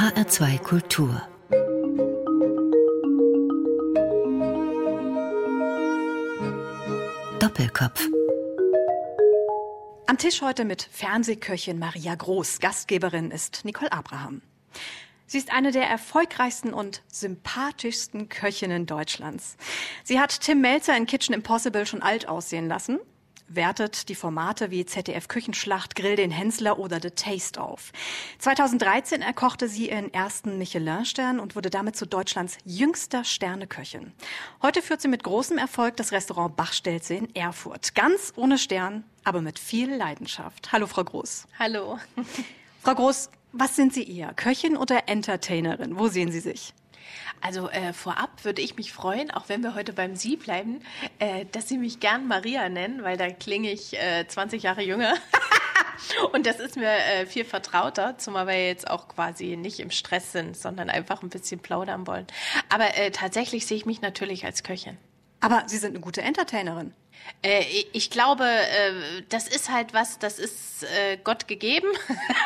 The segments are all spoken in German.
HR2 Kultur Doppelkopf Am Tisch heute mit Fernsehköchin Maria Groß. Gastgeberin ist Nicole Abraham. Sie ist eine der erfolgreichsten und sympathischsten Köchinnen Deutschlands. Sie hat Tim Melzer in Kitchen Impossible schon alt aussehen lassen wertet die Formate wie ZDF Küchenschlacht, Grill den Hensler oder The Taste auf. 2013 erkochte sie ihren ersten Michelin-Stern und wurde damit zu Deutschlands jüngster Sterneköchin. Heute führt sie mit großem Erfolg das Restaurant Bachstelze in Erfurt. Ganz ohne Stern, aber mit viel Leidenschaft. Hallo, Frau Groß. Hallo. Frau Groß, was sind Sie eher? Köchin oder Entertainerin? Wo sehen Sie sich? Also äh, vorab würde ich mich freuen, auch wenn wir heute beim Sie bleiben, äh, dass Sie mich gern Maria nennen, weil da klinge ich äh, 20 Jahre jünger. Und das ist mir äh, viel vertrauter, zumal wir jetzt auch quasi nicht im Stress sind, sondern einfach ein bisschen plaudern wollen. Aber äh, tatsächlich sehe ich mich natürlich als Köchin. Aber Sie sind eine gute Entertainerin. Äh, ich glaube, äh, das ist halt was, das ist äh, Gott gegeben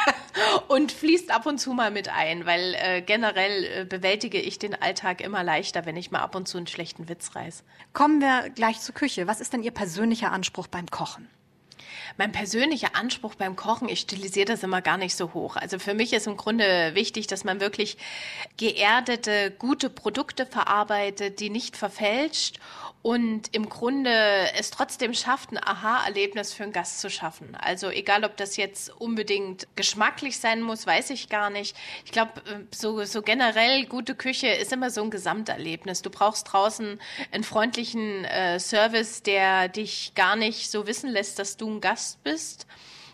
und fließt ab und zu mal mit ein, weil äh, generell äh, bewältige ich den Alltag immer leichter, wenn ich mal ab und zu einen schlechten Witz reiß. Kommen wir gleich zur Küche. Was ist denn Ihr persönlicher Anspruch beim Kochen? Mein persönlicher Anspruch beim Kochen, ich stilisiere das immer gar nicht so hoch. Also für mich ist im Grunde wichtig, dass man wirklich geerdete, gute Produkte verarbeitet, die nicht verfälscht und im Grunde es trotzdem schafft, ein Aha-Erlebnis für einen Gast zu schaffen. Also egal, ob das jetzt unbedingt geschmacklich sein muss, weiß ich gar nicht. Ich glaube, äh, so, so generell gute Küche ist immer so ein Gesamterlebnis. Du brauchst draußen einen freundlichen äh, Service, der dich gar nicht so wissen lässt, dass du ein Gast bist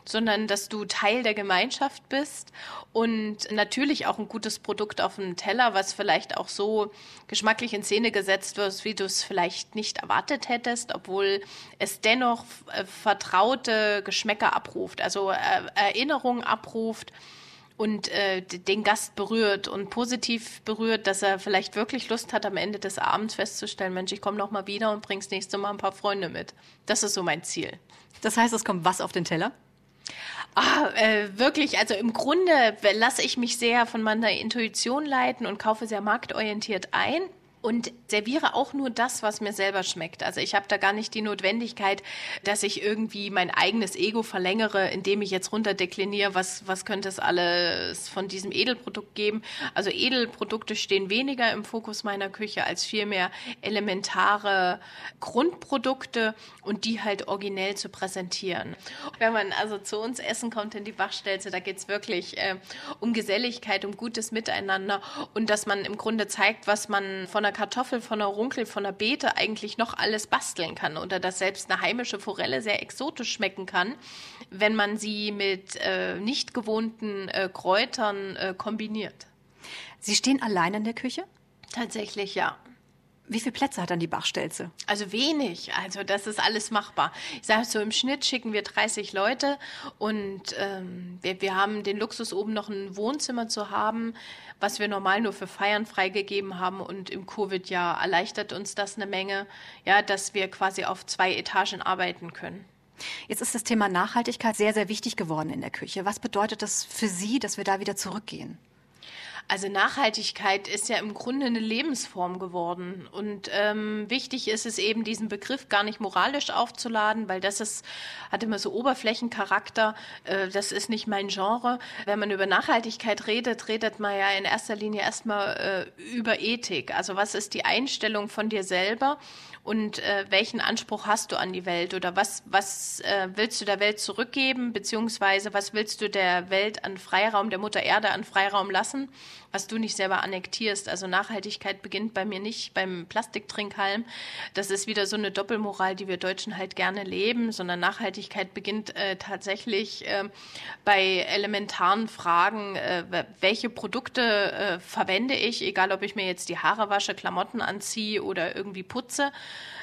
sondern dass du Teil der Gemeinschaft bist und natürlich auch ein gutes Produkt auf dem Teller, was vielleicht auch so geschmacklich in Szene gesetzt wird, wie du es vielleicht nicht erwartet hättest, obwohl es dennoch äh, vertraute Geschmäcker abruft, also äh, Erinnerungen abruft und äh, den Gast berührt und positiv berührt, dass er vielleicht wirklich Lust hat, am Ende des Abends festzustellen, Mensch, ich komme noch mal wieder und bring's nächste Mal ein paar Freunde mit. Das ist so mein Ziel. Das heißt, es kommt was auf den Teller? Ah, äh, wirklich, also im Grunde lasse ich mich sehr von meiner Intuition leiten und kaufe sehr marktorientiert ein und serviere auch nur das, was mir selber schmeckt. Also ich habe da gar nicht die Notwendigkeit, dass ich irgendwie mein eigenes Ego verlängere, indem ich jetzt runterdekliniere, was, was könnte es alles von diesem Edelprodukt geben. Also Edelprodukte stehen weniger im Fokus meiner Küche als vielmehr elementare Grundprodukte und die halt originell zu präsentieren. Wenn man also zu uns essen kommt in die Bachstelze, da geht's wirklich äh, um Geselligkeit, um gutes Miteinander und dass man im Grunde zeigt, was man von einer Kartoffel, von einer Runkel, von einer Beete eigentlich noch alles basteln kann oder dass selbst eine heimische Forelle sehr exotisch schmecken kann, wenn man sie mit äh, nicht gewohnten äh, Kräutern äh, kombiniert. Sie stehen allein in der Küche? Tatsächlich, ja. Wie viele Plätze hat dann die Bachstelze? Also wenig. Also das ist alles machbar. Ich sage so, im Schnitt schicken wir 30 Leute und ähm, wir, wir haben den Luxus, oben noch ein Wohnzimmer zu haben, was wir normal nur für Feiern freigegeben haben. Und im Covid-Jahr erleichtert uns das eine Menge, ja, dass wir quasi auf zwei Etagen arbeiten können. Jetzt ist das Thema Nachhaltigkeit sehr, sehr wichtig geworden in der Küche. Was bedeutet das für Sie, dass wir da wieder zurückgehen? Also Nachhaltigkeit ist ja im Grunde eine Lebensform geworden. Und ähm, wichtig ist es eben, diesen Begriff gar nicht moralisch aufzuladen, weil das ist, hat immer so Oberflächencharakter. Äh, das ist nicht mein Genre. Wenn man über Nachhaltigkeit redet, redet man ja in erster Linie erstmal äh, über Ethik. Also was ist die Einstellung von dir selber? Und äh, welchen Anspruch hast du an die Welt oder was, was äh, willst du der Welt zurückgeben, beziehungsweise was willst du der Welt an Freiraum, der Mutter Erde an Freiraum lassen, was du nicht selber annektierst. Also Nachhaltigkeit beginnt bei mir nicht beim Plastiktrinkhalm. Das ist wieder so eine Doppelmoral, die wir Deutschen halt gerne leben, sondern Nachhaltigkeit beginnt äh, tatsächlich äh, bei elementaren Fragen, äh, welche Produkte äh, verwende ich, egal ob ich mir jetzt die Haare wasche, Klamotten anziehe oder irgendwie putze.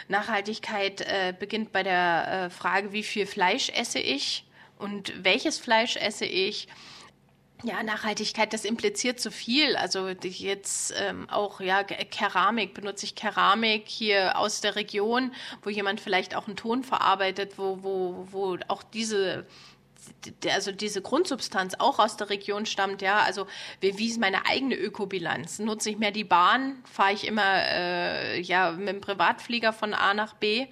Nachhaltigkeit äh, beginnt bei der äh, Frage, wie viel Fleisch esse ich und welches Fleisch esse ich. Ja, Nachhaltigkeit, das impliziert zu viel. Also jetzt ähm, auch ja Keramik, benutze ich Keramik hier aus der Region, wo jemand vielleicht auch einen Ton verarbeitet, wo, wo, wo auch diese also diese Grundsubstanz auch aus der Region stammt, ja, also wie, ist meine eigene Ökobilanz? Nutze ich mehr die Bahn? Fahre ich immer äh, ja mit dem Privatflieger von A nach B?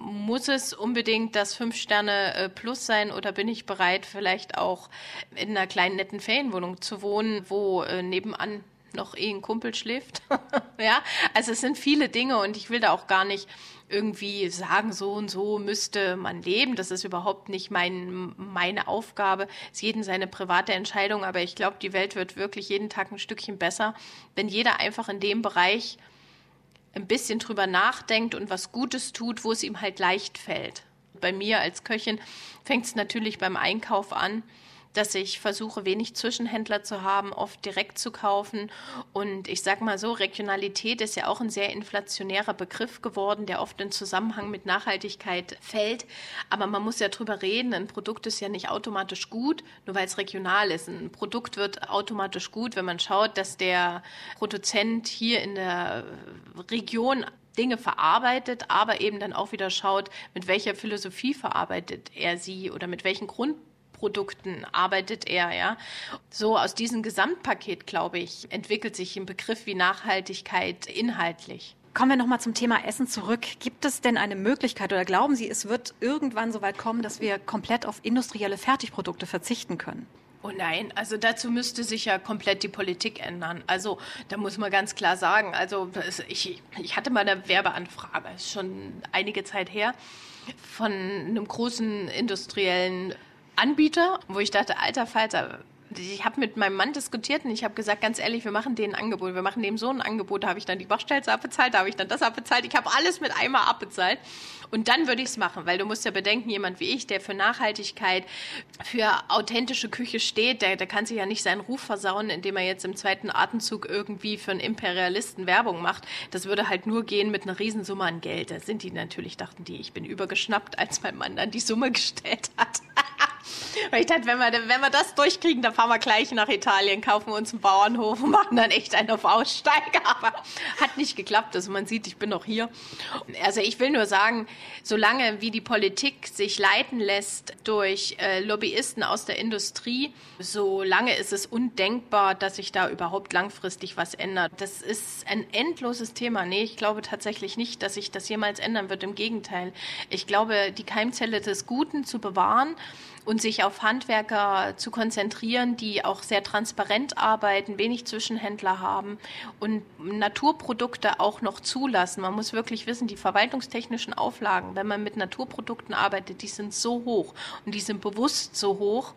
Muss es unbedingt das Fünf Sterne äh, Plus sein oder bin ich bereit, vielleicht auch in einer kleinen netten Ferienwohnung zu wohnen, wo äh, nebenan noch eh ein Kumpel schläft? ja, also es sind viele Dinge und ich will da auch gar nicht irgendwie sagen, so und so müsste man leben. Das ist überhaupt nicht mein, meine Aufgabe. Es ist jeden seine private Entscheidung, aber ich glaube, die Welt wird wirklich jeden Tag ein Stückchen besser, wenn jeder einfach in dem Bereich ein bisschen drüber nachdenkt und was Gutes tut, wo es ihm halt leicht fällt. Bei mir als Köchin fängt es natürlich beim Einkauf an dass ich versuche, wenig Zwischenhändler zu haben, oft direkt zu kaufen. Und ich sage mal so, Regionalität ist ja auch ein sehr inflationärer Begriff geworden, der oft in Zusammenhang mit Nachhaltigkeit fällt. Aber man muss ja drüber reden, ein Produkt ist ja nicht automatisch gut, nur weil es regional ist. Ein Produkt wird automatisch gut, wenn man schaut, dass der Produzent hier in der Region Dinge verarbeitet, aber eben dann auch wieder schaut, mit welcher Philosophie verarbeitet er sie oder mit welchen Grund Produkten arbeitet er, ja. So aus diesem Gesamtpaket, glaube ich, entwickelt sich ein Begriff wie Nachhaltigkeit inhaltlich. Kommen wir nochmal zum Thema Essen zurück. Gibt es denn eine Möglichkeit oder glauben Sie, es wird irgendwann so weit kommen, dass wir komplett auf industrielle Fertigprodukte verzichten können? Oh nein, also dazu müsste sich ja komplett die Politik ändern. Also da muss man ganz klar sagen, also ich, ich hatte mal eine Werbeanfrage, ist schon einige Zeit her, von einem großen industriellen Anbieter, wo ich dachte, alter Falter, ich habe mit meinem Mann diskutiert und ich habe gesagt, ganz ehrlich, wir machen denen ein Angebot. Wir machen dem so ein Angebot. Da habe ich dann die Bachstelze abbezahlt, da habe ich dann das abbezahlt. Ich habe alles mit einmal abbezahlt. Und dann würde ich es machen, weil du musst ja bedenken, jemand wie ich, der für Nachhaltigkeit, für authentische Küche steht, der, der kann sich ja nicht seinen Ruf versauen, indem er jetzt im zweiten Atemzug irgendwie für einen Imperialisten Werbung macht. Das würde halt nur gehen mit einer Riesensumme an Geld. Da sind die natürlich, dachten die, ich bin übergeschnappt, als mein Mann dann die Summe gestellt hat. Weil ich dachte, wenn wir, wenn wir das durchkriegen, dann fahren wir gleich nach Italien, kaufen uns einen Bauernhof und machen dann echt einen auf Aussteiger. Aber hat nicht geklappt. Also man sieht, ich bin noch hier. Also ich will nur sagen, solange wie die Politik sich leiten lässt durch äh, Lobbyisten aus der Industrie, solange ist es undenkbar, dass sich da überhaupt langfristig was ändert. Das ist ein endloses Thema. Nee, ich glaube tatsächlich nicht, dass sich das jemals ändern wird. Im Gegenteil. Ich glaube, die Keimzelle des Guten zu bewahren und sich auf Handwerker zu konzentrieren, die auch sehr transparent arbeiten, wenig Zwischenhändler haben und Naturprodukte auch noch zulassen. Man muss wirklich wissen, die verwaltungstechnischen Auflagen, wenn man mit Naturprodukten arbeitet, die sind so hoch und die sind bewusst so hoch,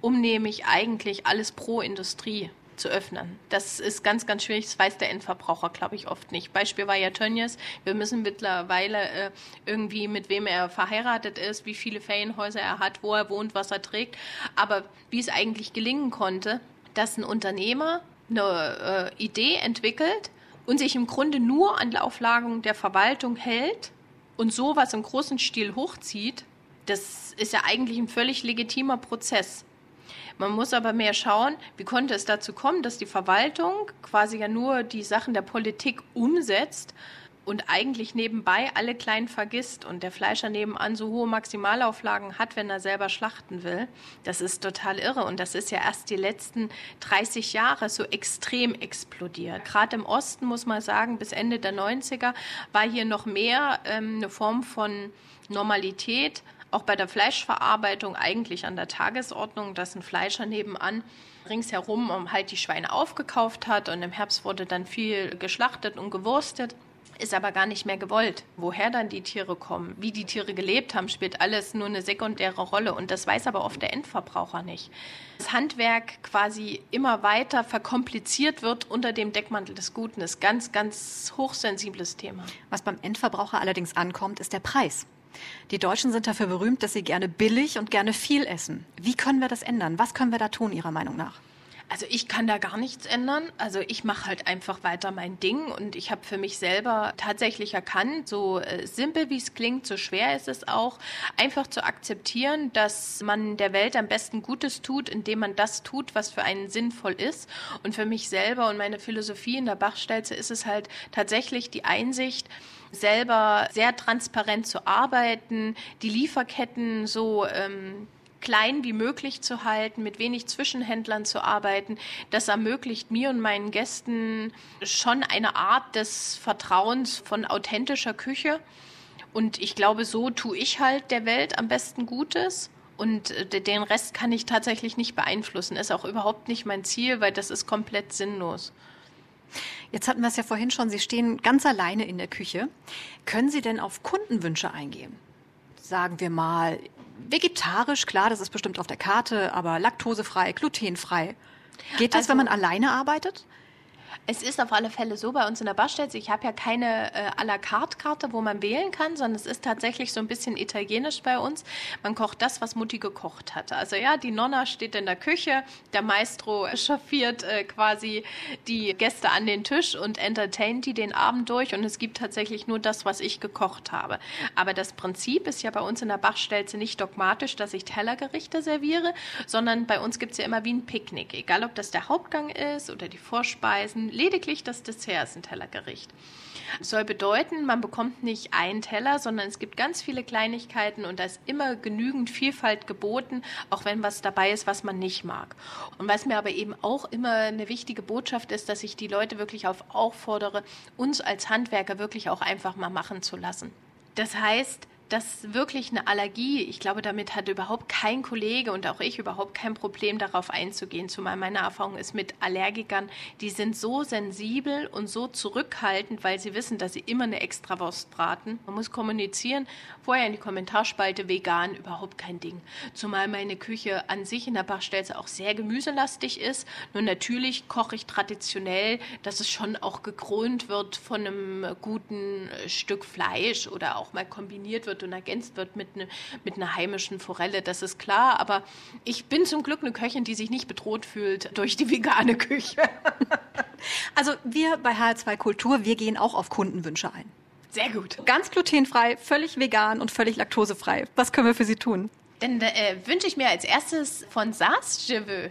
um nämlich eigentlich alles pro Industrie zu öffnen. Das ist ganz, ganz schwierig. Das weiß der Endverbraucher, glaube ich, oft nicht. Beispiel war ja Tönnies. Wir müssen mittlerweile äh, irgendwie, mit wem er verheiratet ist, wie viele Ferienhäuser er hat, wo er wohnt, was er trägt. Aber wie es eigentlich gelingen konnte, dass ein Unternehmer eine äh, Idee entwickelt und sich im Grunde nur an Auflagen der Verwaltung hält und sowas im großen Stil hochzieht, das ist ja eigentlich ein völlig legitimer Prozess. Man muss aber mehr schauen, wie konnte es dazu kommen, dass die Verwaltung quasi ja nur die Sachen der Politik umsetzt und eigentlich nebenbei alle kleinen vergisst und der Fleischer nebenan so hohe Maximalauflagen hat, wenn er selber schlachten will. Das ist total irre und das ist ja erst die letzten 30 Jahre so extrem explodiert. Gerade im Osten muss man sagen, bis Ende der 90er war hier noch mehr ähm, eine Form von Normalität auch bei der Fleischverarbeitung eigentlich an der Tagesordnung, dass ein Fleischer nebenan ringsherum halt die Schweine aufgekauft hat und im Herbst wurde dann viel geschlachtet und gewurstet. Ist aber gar nicht mehr gewollt. Woher dann die Tiere kommen, wie die Tiere gelebt haben, spielt alles nur eine sekundäre Rolle. Und das weiß aber oft der Endverbraucher nicht. Das Handwerk quasi immer weiter verkompliziert wird unter dem Deckmantel des Guten, ist ganz, ganz hochsensibles Thema. Was beim Endverbraucher allerdings ankommt, ist der Preis. Die Deutschen sind dafür berühmt, dass sie gerne billig und gerne viel essen. Wie können wir das ändern? Was können wir da tun, Ihrer Meinung nach? Also ich kann da gar nichts ändern. Also ich mache halt einfach weiter mein Ding und ich habe für mich selber tatsächlich erkannt, so äh, simpel wie es klingt, so schwer ist es auch, einfach zu akzeptieren, dass man der Welt am besten Gutes tut, indem man das tut, was für einen sinnvoll ist. Und für mich selber und meine Philosophie in der Bachstelze ist es halt tatsächlich die Einsicht, selber sehr transparent zu arbeiten, die Lieferketten so ähm, klein wie möglich zu halten, mit wenig Zwischenhändlern zu arbeiten. Das ermöglicht mir und meinen Gästen schon eine Art des Vertrauens von authentischer Küche. Und ich glaube, so tue ich halt der Welt am besten Gutes. Und äh, den Rest kann ich tatsächlich nicht beeinflussen. Ist auch überhaupt nicht mein Ziel, weil das ist komplett sinnlos. Jetzt hatten wir es ja vorhin schon, Sie stehen ganz alleine in der Küche. Können Sie denn auf Kundenwünsche eingehen? Sagen wir mal, vegetarisch, klar, das ist bestimmt auf der Karte, aber laktosefrei, glutenfrei. Geht das, also, wenn man alleine arbeitet? Es ist auf alle Fälle so bei uns in der Bastelze. Ich habe ja keine äh, à la carte Karte, wo man wählen kann, sondern es ist tatsächlich so ein bisschen italienisch bei uns. Man kocht das, was Mutti gekocht hatte. Also ja, die Nonna steht in der Küche, der Maestro chauffiert äh, quasi die Gäste an den Tisch und entertaint die den Abend durch und es gibt tatsächlich nur das, was ich gekocht habe. Aber das Prinzip ist ja bei uns in der Bachstelze nicht dogmatisch, dass ich Tellergerichte serviere, sondern bei uns gibt es ja immer wie ein Picknick. Egal, ob das der Hauptgang ist oder die Vorspeisen lediglich das Dessert ist ein Tellergericht. Soll bedeuten, man bekommt nicht einen Teller, sondern es gibt ganz viele Kleinigkeiten und da ist immer genügend Vielfalt geboten, auch wenn was dabei ist, was man nicht mag. Und was mir aber eben auch immer eine wichtige Botschaft ist, dass ich die Leute wirklich auf auffordere, uns als Handwerker wirklich auch einfach mal machen zu lassen. Das heißt, das wirklich eine Allergie, ich glaube, damit hat überhaupt kein Kollege und auch ich überhaupt kein Problem darauf einzugehen. Zumal meine Erfahrung ist mit Allergikern, die sind so sensibel und so zurückhaltend, weil sie wissen, dass sie immer eine Extrawurst braten. Man muss kommunizieren, vorher in die Kommentarspalte vegan, überhaupt kein Ding. Zumal meine Küche an sich in der Bachstelze auch sehr gemüselastig ist. Nur natürlich koche ich traditionell, dass es schon auch gekrönt wird von einem guten Stück Fleisch oder auch mal kombiniert wird wird und ergänzt wird mit, ne, mit einer heimischen Forelle, das ist klar. Aber ich bin zum Glück eine Köchin, die sich nicht bedroht fühlt durch die vegane Küche. also wir bei HR2 Kultur, wir gehen auch auf Kundenwünsche ein. Sehr gut. Ganz glutenfrei, völlig vegan und völlig laktosefrei. Was können wir für Sie tun? Dann äh, wünsche ich mir als erstes von Saas Je veux.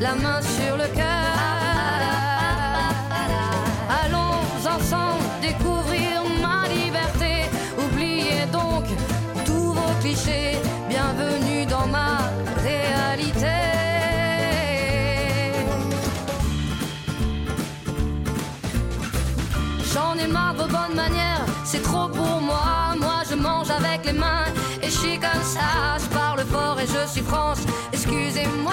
la main sur le cœur. Allons ensemble découvrir ma liberté. Oubliez donc tous vos clichés. Bienvenue dans ma réalité. J'en ai marre de vos bonnes manières, c'est trop pour moi. Moi je mange avec les mains je suis comme ça, je parle fort et je suis France, excusez-moi.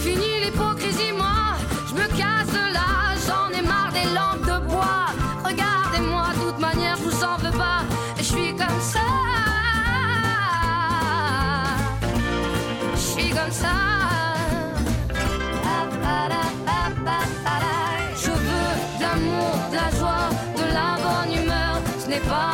Fini l'hypocrisie, moi, je me casse de là, j'en ai marre des lampes de bois. Regardez-moi, de toute manière, je vous en veux pas, et je suis comme ça. Je suis comme ça. Je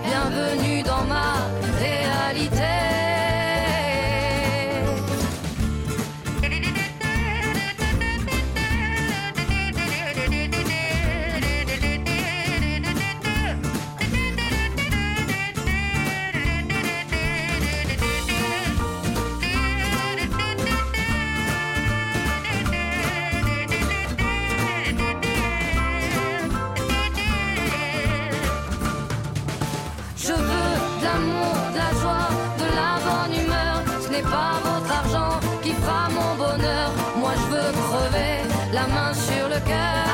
le cœur.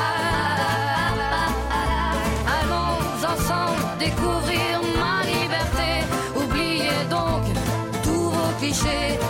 Allons ensemble découvrir ma liberté. Oubliez donc tous vos clichés.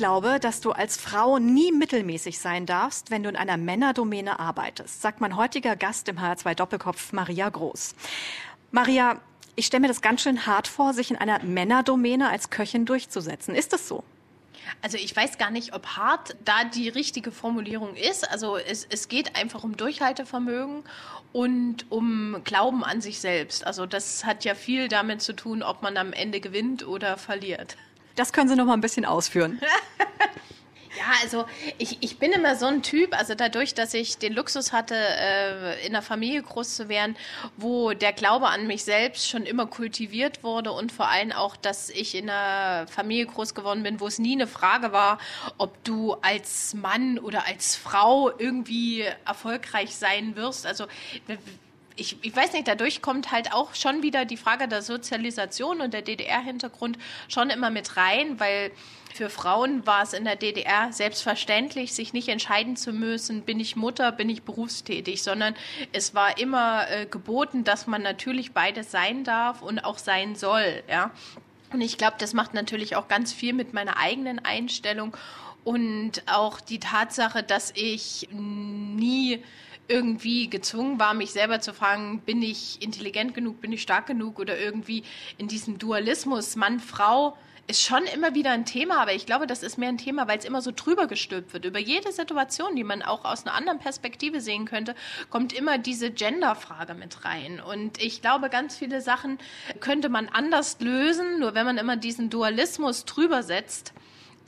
Glaube, dass du als Frau nie mittelmäßig sein darfst, wenn du in einer Männerdomäne arbeitest, sagt mein heutiger Gast im HR2 Doppelkopf, Maria Groß. Maria, ich stelle mir das ganz schön hart vor, sich in einer Männerdomäne als Köchin durchzusetzen. Ist das so? Also ich weiß gar nicht, ob hart da die richtige Formulierung ist. Also es, es geht einfach um Durchhaltevermögen und um Glauben an sich selbst. Also das hat ja viel damit zu tun, ob man am Ende gewinnt oder verliert. Das können Sie noch mal ein bisschen ausführen. Ja, also ich, ich bin immer so ein Typ, also dadurch, dass ich den Luxus hatte, äh, in einer Familie groß zu werden, wo der Glaube an mich selbst schon immer kultiviert wurde und vor allem auch, dass ich in einer Familie groß geworden bin, wo es nie eine Frage war, ob du als Mann oder als Frau irgendwie erfolgreich sein wirst. Also ich, ich weiß nicht, dadurch kommt halt auch schon wieder die Frage der Sozialisation und der DDR-Hintergrund schon immer mit rein, weil für Frauen war es in der DDR selbstverständlich, sich nicht entscheiden zu müssen, bin ich Mutter, bin ich berufstätig, sondern es war immer äh, geboten, dass man natürlich beides sein darf und auch sein soll, ja. Und ich glaube, das macht natürlich auch ganz viel mit meiner eigenen Einstellung und auch die Tatsache, dass ich nie irgendwie gezwungen war, mich selber zu fragen, bin ich intelligent genug, bin ich stark genug oder irgendwie in diesem Dualismus Mann-Frau ist schon immer wieder ein Thema, aber ich glaube, das ist mehr ein Thema, weil es immer so drüber gestülpt wird. Über jede Situation, die man auch aus einer anderen Perspektive sehen könnte, kommt immer diese Gender-Frage mit rein. Und ich glaube, ganz viele Sachen könnte man anders lösen, nur wenn man immer diesen Dualismus drüber setzt,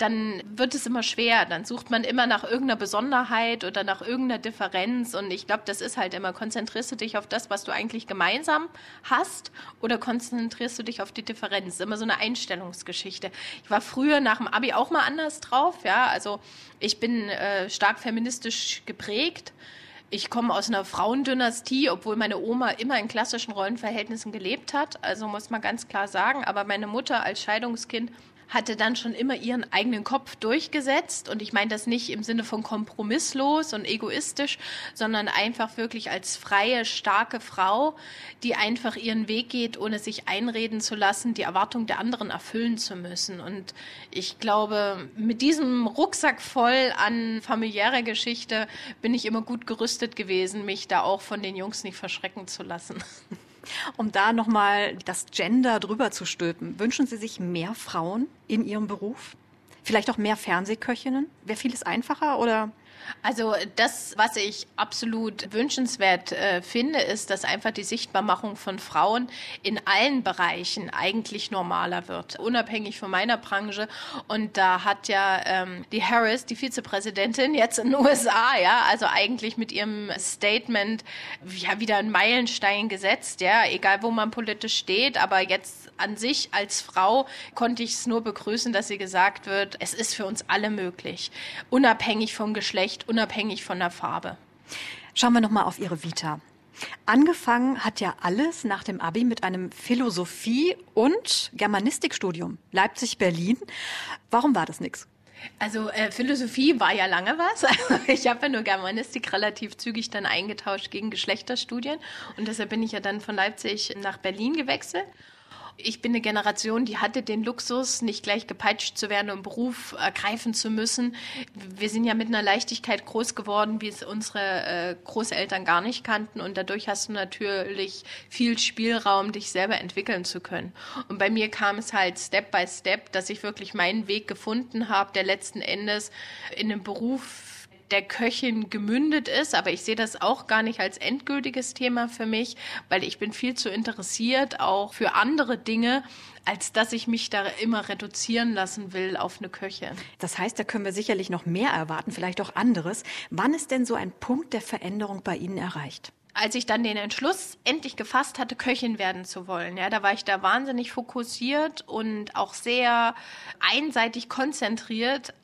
dann wird es immer schwer. Dann sucht man immer nach irgendeiner Besonderheit oder nach irgendeiner Differenz. Und ich glaube, das ist halt immer, konzentrierst du dich auf das, was du eigentlich gemeinsam hast oder konzentrierst du dich auf die Differenz? Immer so eine Einstellungsgeschichte. Ich war früher nach dem Abi auch mal anders drauf. Ja, also ich bin äh, stark feministisch geprägt. Ich komme aus einer Frauendynastie, obwohl meine Oma immer in klassischen Rollenverhältnissen gelebt hat. Also muss man ganz klar sagen. Aber meine Mutter als Scheidungskind hatte dann schon immer ihren eigenen Kopf durchgesetzt. Und ich meine das nicht im Sinne von kompromisslos und egoistisch, sondern einfach wirklich als freie, starke Frau, die einfach ihren Weg geht, ohne sich einreden zu lassen, die Erwartung der anderen erfüllen zu müssen. Und ich glaube, mit diesem Rucksack voll an familiärer Geschichte bin ich immer gut gerüstet gewesen, mich da auch von den Jungs nicht verschrecken zu lassen. Um da nochmal das Gender drüber zu stülpen, wünschen Sie sich mehr Frauen in Ihrem Beruf? Vielleicht auch mehr Fernsehköchinnen? Wäre vieles einfacher oder? Also das, was ich absolut wünschenswert äh, finde, ist, dass einfach die Sichtbarmachung von Frauen in allen Bereichen eigentlich normaler wird, unabhängig von meiner Branche. Und da hat ja ähm, die Harris, die Vizepräsidentin jetzt in den USA, ja, also eigentlich mit ihrem Statement ja wieder einen Meilenstein gesetzt, ja, egal wo man politisch steht, aber jetzt an sich als Frau konnte ich es nur begrüßen, dass sie gesagt wird, es ist für uns alle möglich, unabhängig vom Geschlecht, unabhängig von der Farbe. Schauen wir noch mal auf Ihre Vita. Angefangen hat ja alles nach dem Abi mit einem Philosophie- und Germanistikstudium. Leipzig-Berlin. Warum war das nix? Also äh, Philosophie war ja lange was. Also ich habe ja nur Germanistik relativ zügig dann eingetauscht gegen Geschlechterstudien und deshalb bin ich ja dann von Leipzig nach Berlin gewechselt. Ich bin eine Generation, die hatte den Luxus, nicht gleich gepeitscht zu werden und Beruf ergreifen zu müssen. Wir sind ja mit einer Leichtigkeit groß geworden, wie es unsere äh, Großeltern gar nicht kannten. Und dadurch hast du natürlich viel Spielraum, dich selber entwickeln zu können. Und bei mir kam es halt Step by Step, dass ich wirklich meinen Weg gefunden habe, der letzten Endes in einem Beruf der Köchin gemündet ist, aber ich sehe das auch gar nicht als endgültiges Thema für mich, weil ich bin viel zu interessiert auch für andere Dinge, als dass ich mich da immer reduzieren lassen will auf eine Köchin. Das heißt, da können wir sicherlich noch mehr erwarten, vielleicht auch anderes. Wann ist denn so ein Punkt der Veränderung bei Ihnen erreicht? als ich dann den Entschluss endlich gefasst hatte, Köchin werden zu wollen, ja, da war ich da wahnsinnig fokussiert und auch sehr einseitig konzentriert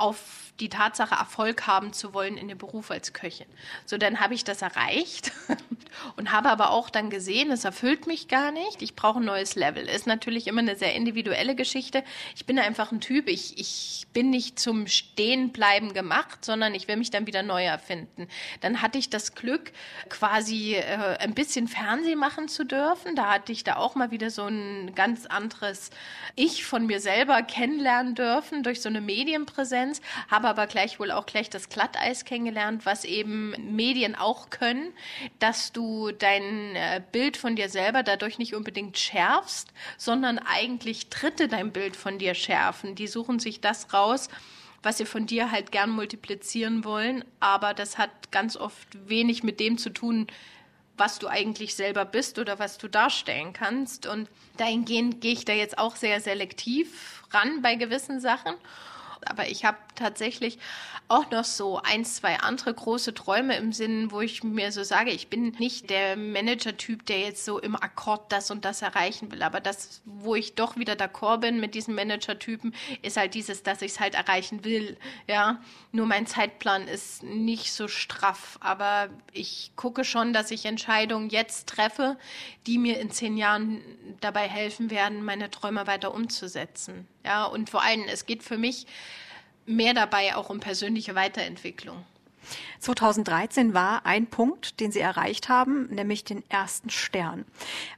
auf die Tatsache, Erfolg haben zu wollen in dem Beruf als Köchin. So, dann habe ich das erreicht und habe aber auch dann gesehen, es erfüllt mich gar nicht. Ich brauche ein neues Level. Ist natürlich immer eine sehr individuelle Geschichte. Ich bin einfach ein Typ. Ich, ich bin nicht zum Stehenbleiben gemacht, sondern ich will mich dann wieder neu erfinden. Dann hatte ich das Glück, quasi äh, ein bisschen Fernsehen machen zu dürfen. Da hatte ich da auch mal wieder so ein ganz anderes Ich von mir selber kennenlernen dürfen durch so eine Medienpräsenz. Habe aber gleichwohl auch gleich das Glatteis kennengelernt, was eben Medien auch können, dass du dein äh, Bild von dir selber dadurch nicht unbedingt schärfst, sondern eigentlich Dritte dein Bild von dir schärfen. Die suchen sich das raus, was sie von dir halt gern multiplizieren wollen, aber das hat ganz oft wenig mit dem zu tun, was du eigentlich selber bist oder was du darstellen kannst. Und dahingehend gehe ich da jetzt auch sehr selektiv ran bei gewissen Sachen aber ich habe tatsächlich auch noch so ein, zwei andere große Träume im Sinn, wo ich mir so sage, ich bin nicht der Manager-Typ, der jetzt so im Akkord das und das erreichen will. Aber das, wo ich doch wieder d'accord bin mit diesem Manager-Typen, ist halt dieses, dass ich es halt erreichen will. Ja, nur mein Zeitplan ist nicht so straff. Aber ich gucke schon, dass ich Entscheidungen jetzt treffe, die mir in zehn Jahren dabei helfen werden, meine Träume weiter umzusetzen. Ja, und vor allem, es geht für mich mehr dabei auch um persönliche Weiterentwicklung. 2013 war ein Punkt, den Sie erreicht haben, nämlich den ersten Stern.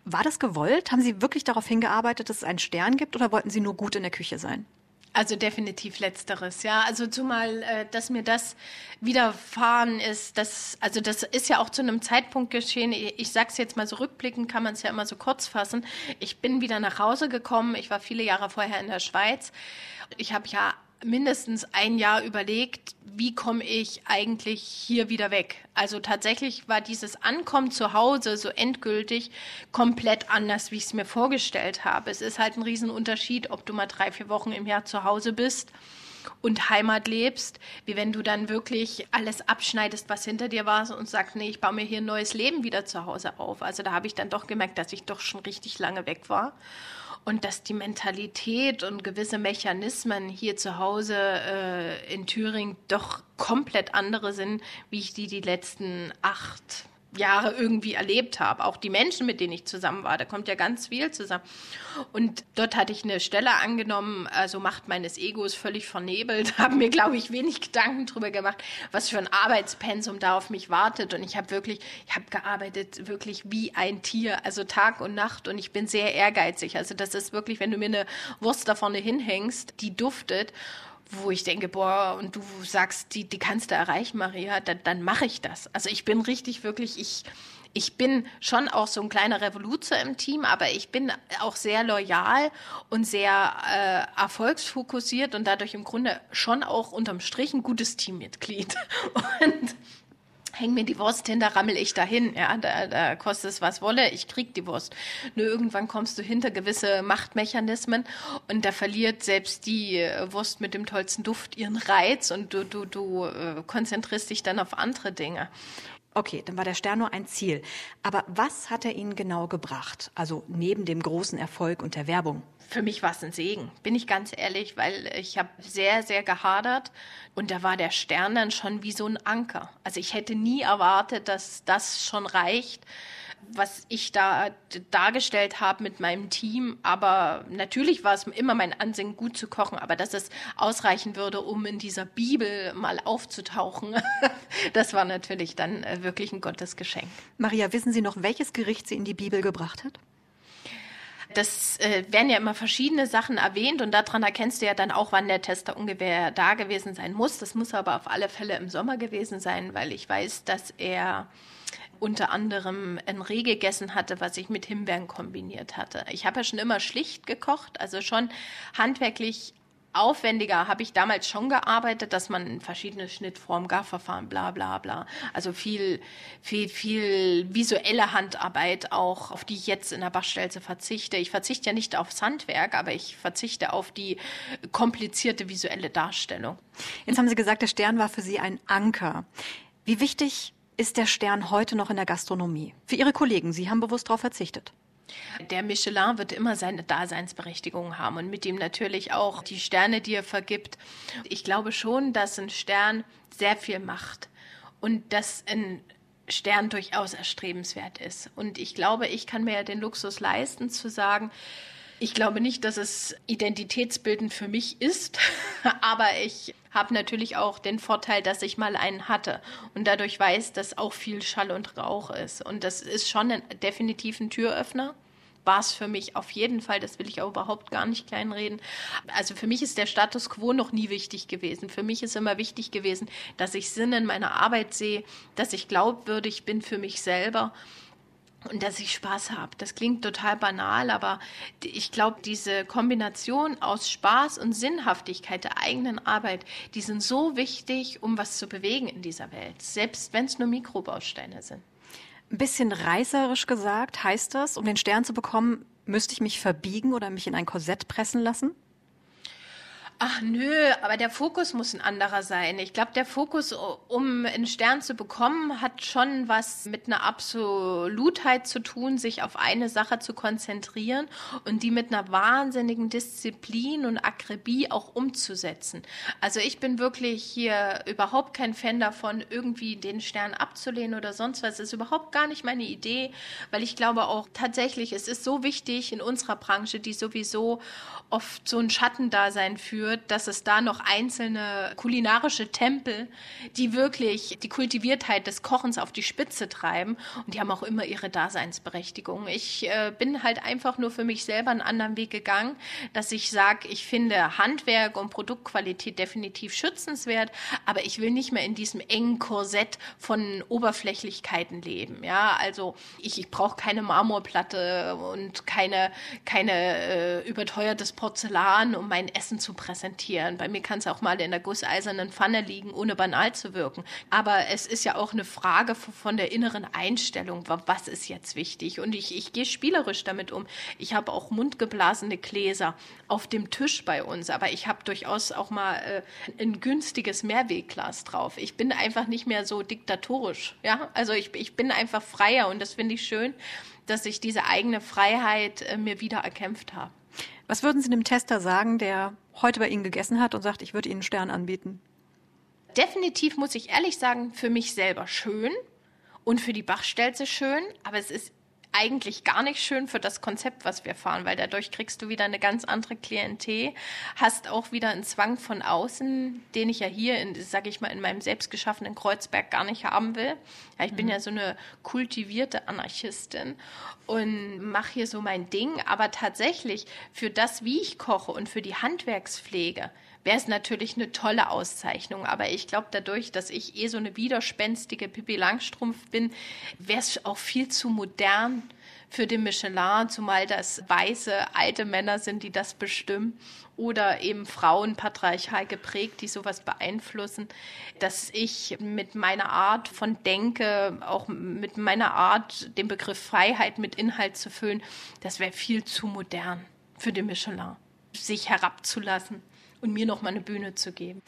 War das gewollt? Haben Sie wirklich darauf hingearbeitet, dass es einen Stern gibt oder wollten Sie nur gut in der Küche sein? Also definitiv letzteres, ja. Also zumal, äh, dass mir das widerfahren ist, das, also das ist ja auch zu einem Zeitpunkt geschehen. Ich, ich sag's jetzt mal so rückblickend, kann man es ja immer so kurz fassen. Ich bin wieder nach Hause gekommen. Ich war viele Jahre vorher in der Schweiz. Ich habe ja mindestens ein Jahr überlegt, wie komme ich eigentlich hier wieder weg. Also tatsächlich war dieses Ankommen zu Hause so endgültig komplett anders, wie ich es mir vorgestellt habe. Es ist halt ein Riesenunterschied, ob du mal drei, vier Wochen im Jahr zu Hause bist und Heimat lebst, wie wenn du dann wirklich alles abschneidest, was hinter dir war und sagst, nee, ich baue mir hier ein neues Leben wieder zu Hause auf. Also da habe ich dann doch gemerkt, dass ich doch schon richtig lange weg war und dass die Mentalität und gewisse Mechanismen hier zu Hause äh, in Thüringen doch komplett andere sind, wie ich die die letzten acht Jahre irgendwie erlebt habe. Auch die Menschen, mit denen ich zusammen war, da kommt ja ganz viel zusammen. Und dort hatte ich eine Stelle angenommen, also Macht meines Egos völlig vernebelt, habe mir, glaube ich, wenig Gedanken drüber gemacht, was für ein Arbeitspensum da auf mich wartet. Und ich habe wirklich, ich habe gearbeitet wirklich wie ein Tier, also Tag und Nacht. Und ich bin sehr ehrgeizig. Also das ist wirklich, wenn du mir eine Wurst da vorne hinhängst, die duftet wo ich denke, boah, und du sagst, die, die kannst du erreichen, Maria, dann, dann mache ich das. Also ich bin richtig wirklich, ich, ich bin schon auch so ein kleiner Revoluzer im Team, aber ich bin auch sehr loyal und sehr äh, erfolgsfokussiert und dadurch im Grunde schon auch unterm Strich ein gutes Teammitglied. Und häng mir die Wurst hin, da rammel ich dahin. Ja, da, da kostet es was wolle, ich krieg die Wurst. Nur irgendwann kommst du hinter gewisse Machtmechanismen und da verliert selbst die äh, Wurst mit dem tollsten Duft ihren Reiz und du, du, du äh, konzentrierst dich dann auf andere Dinge. Okay, dann war der Stern nur ein Ziel. Aber was hat er Ihnen genau gebracht? Also neben dem großen Erfolg und der Werbung? Für mich war es ein Segen, bin ich ganz ehrlich, weil ich habe sehr, sehr gehadert und da war der Stern dann schon wie so ein Anker. Also ich hätte nie erwartet, dass das schon reicht, was ich da dargestellt habe mit meinem Team. Aber natürlich war es immer mein Ansinnen, gut zu kochen, aber dass es ausreichen würde, um in dieser Bibel mal aufzutauchen, das war natürlich dann äh, wirklich ein Gottesgeschenk. Maria, wissen Sie noch, welches Gericht sie in die Bibel gebracht hat? Das äh, werden ja immer verschiedene Sachen erwähnt und daran erkennst du ja dann auch, wann der Tester ungefähr da gewesen sein muss. Das muss aber auf alle Fälle im Sommer gewesen sein, weil ich weiß, dass er unter anderem ein Reh gegessen hatte, was ich mit Himbeeren kombiniert hatte. Ich habe ja schon immer schlicht gekocht, also schon handwerklich aufwendiger habe ich damals schon gearbeitet, dass man verschiedene Schnittformen, Garverfahren, bla bla bla. Also viel, viel, viel visuelle Handarbeit auch, auf die ich jetzt in der Bachstelze verzichte. Ich verzichte ja nicht aufs Handwerk, aber ich verzichte auf die komplizierte visuelle Darstellung. Jetzt haben Sie gesagt, der Stern war für Sie ein Anker. Wie wichtig ist der Stern heute noch in der Gastronomie? Für Ihre Kollegen, Sie haben bewusst darauf verzichtet. Der Michelin wird immer seine Daseinsberechtigung haben und mit ihm natürlich auch die Sterne, die er vergibt. Ich glaube schon, dass ein Stern sehr viel macht und dass ein Stern durchaus erstrebenswert ist. Und ich glaube, ich kann mir ja den Luxus leisten zu sagen, ich glaube nicht, dass es identitätsbildend für mich ist, aber ich habe natürlich auch den Vorteil, dass ich mal einen hatte und dadurch weiß, dass auch viel Schall und Rauch ist. Und das ist schon ein, definitiv ein Türöffner war es für mich auf jeden Fall, das will ich auch überhaupt gar nicht kleinreden. Also für mich ist der Status quo noch nie wichtig gewesen. Für mich ist immer wichtig gewesen, dass ich Sinn in meiner Arbeit sehe, dass ich glaubwürdig bin für mich selber und dass ich Spaß habe. Das klingt total banal, aber ich glaube, diese Kombination aus Spaß und Sinnhaftigkeit der eigenen Arbeit, die sind so wichtig, um was zu bewegen in dieser Welt, selbst wenn es nur Mikrobausteine sind. Ein bisschen reißerisch gesagt heißt das, um den Stern zu bekommen, müsste ich mich verbiegen oder mich in ein Korsett pressen lassen? Ach nö, aber der Fokus muss ein anderer sein. Ich glaube, der Fokus, um einen Stern zu bekommen, hat schon was mit einer Absolutheit zu tun, sich auf eine Sache zu konzentrieren und die mit einer wahnsinnigen Disziplin und Akribie auch umzusetzen. Also ich bin wirklich hier überhaupt kein Fan davon, irgendwie den Stern abzulehnen oder sonst was. Das ist überhaupt gar nicht meine Idee, weil ich glaube auch tatsächlich, es ist so wichtig in unserer Branche, die sowieso oft so ein Schattendasein führt, dass es da noch einzelne kulinarische Tempel, die wirklich die Kultiviertheit des Kochens auf die Spitze treiben. Und die haben auch immer ihre Daseinsberechtigung. Ich äh, bin halt einfach nur für mich selber einen anderen Weg gegangen, dass ich sage, ich finde Handwerk und Produktqualität definitiv schützenswert, aber ich will nicht mehr in diesem engen Korsett von Oberflächlichkeiten leben. Ja, also ich, ich brauche keine Marmorplatte und keine, keine äh, überteuertes Porzellan, um mein Essen zu präsentieren. Bei mir kann es auch mal in der gusseisernen Pfanne liegen, ohne banal zu wirken. Aber es ist ja auch eine Frage von der inneren Einstellung. Was ist jetzt wichtig? Und ich, ich gehe spielerisch damit um. Ich habe auch mundgeblasene Gläser auf dem Tisch bei uns, aber ich habe durchaus auch mal äh, ein günstiges Mehrwegglas drauf. Ich bin einfach nicht mehr so diktatorisch. Ja, also ich, ich bin einfach freier und das finde ich schön, dass ich diese eigene Freiheit äh, mir wieder erkämpft habe. Was würden Sie dem Tester sagen, der heute bei Ihnen gegessen hat und sagt, ich würde Ihnen einen Stern anbieten? Definitiv muss ich ehrlich sagen, für mich selber schön und für die Bachstelze schön, aber es ist eigentlich gar nicht schön für das Konzept, was wir fahren, weil dadurch kriegst du wieder eine ganz andere Klientel, hast auch wieder einen Zwang von außen, den ich ja hier, in, sage ich mal, in meinem selbstgeschaffenen Kreuzberg gar nicht haben will. Ja, ich mhm. bin ja so eine kultivierte Anarchistin und mache hier so mein Ding, aber tatsächlich für das, wie ich koche und für die Handwerkspflege, wäre es natürlich eine tolle Auszeichnung. Aber ich glaube, dadurch, dass ich eh so eine widerspenstige Pippi Langstrumpf bin, wäre es auch viel zu modern für den Michelin, zumal das weiße alte Männer sind, die das bestimmen oder eben Frauen patriarchal geprägt, die sowas beeinflussen, dass ich mit meiner Art von Denke, auch mit meiner Art, den Begriff Freiheit mit Inhalt zu füllen, das wäre viel zu modern für den Michelin, sich herabzulassen und mir noch mal eine Bühne zu geben.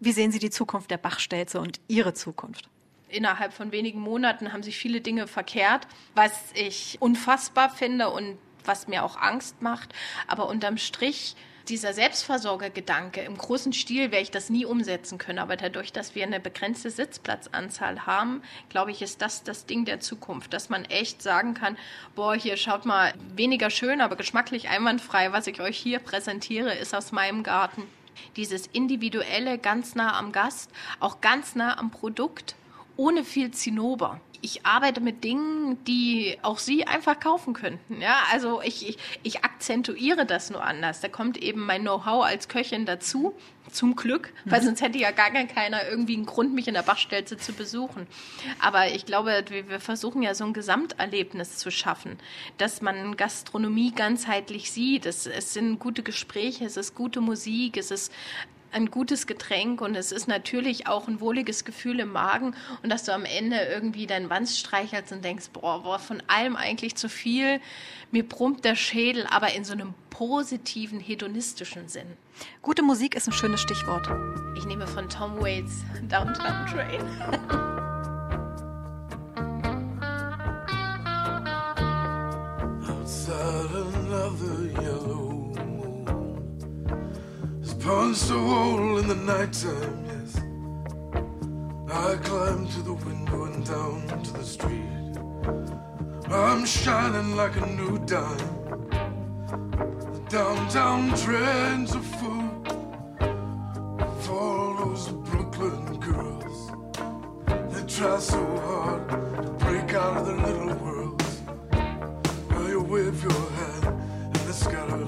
Wie sehen Sie die Zukunft der Bachstelze und Ihre Zukunft? Innerhalb von wenigen Monaten haben sich viele Dinge verkehrt, was ich unfassbar finde und was mir auch Angst macht. Aber unterm Strich dieser Selbstversorgergedanke im großen Stil werde ich das nie umsetzen können. Aber dadurch, dass wir eine begrenzte Sitzplatzanzahl haben, glaube ich, ist das das Ding der Zukunft, dass man echt sagen kann, boah, hier schaut mal, weniger schön, aber geschmacklich einwandfrei, was ich euch hier präsentiere, ist aus meinem Garten. Dieses individuelle, ganz nah am Gast, auch ganz nah am Produkt ohne viel Zinnober ich arbeite mit Dingen, die auch Sie einfach kaufen könnten. Ja, also ich, ich, ich akzentuiere das nur anders. Da kommt eben mein Know-how als Köchin dazu. Zum Glück, weil mhm. sonst hätte ja gar keiner irgendwie einen Grund, mich in der Bachstelze zu besuchen. Aber ich glaube, wir, wir versuchen ja so ein Gesamterlebnis zu schaffen, dass man Gastronomie ganzheitlich sieht. Es, es sind gute Gespräche, es ist gute Musik, es ist ein gutes Getränk und es ist natürlich auch ein wohliges Gefühl im Magen und dass du am Ende irgendwie deinen Wanst streichelst und denkst, boah, boah, von allem eigentlich zu viel. Mir brummt der Schädel, aber in so einem positiven, hedonistischen Sinn. Gute Musik ist ein schönes Stichwort. Ich nehme von Tom Waits Downtown Train. Punched a hole in the nighttime, yes. I climbed to the window and down to the street. I'm shining like a new dime. The downtown trends are full for all those Brooklyn girls. They try so hard to break out of their little worlds. Well, you wave your hand and they scatter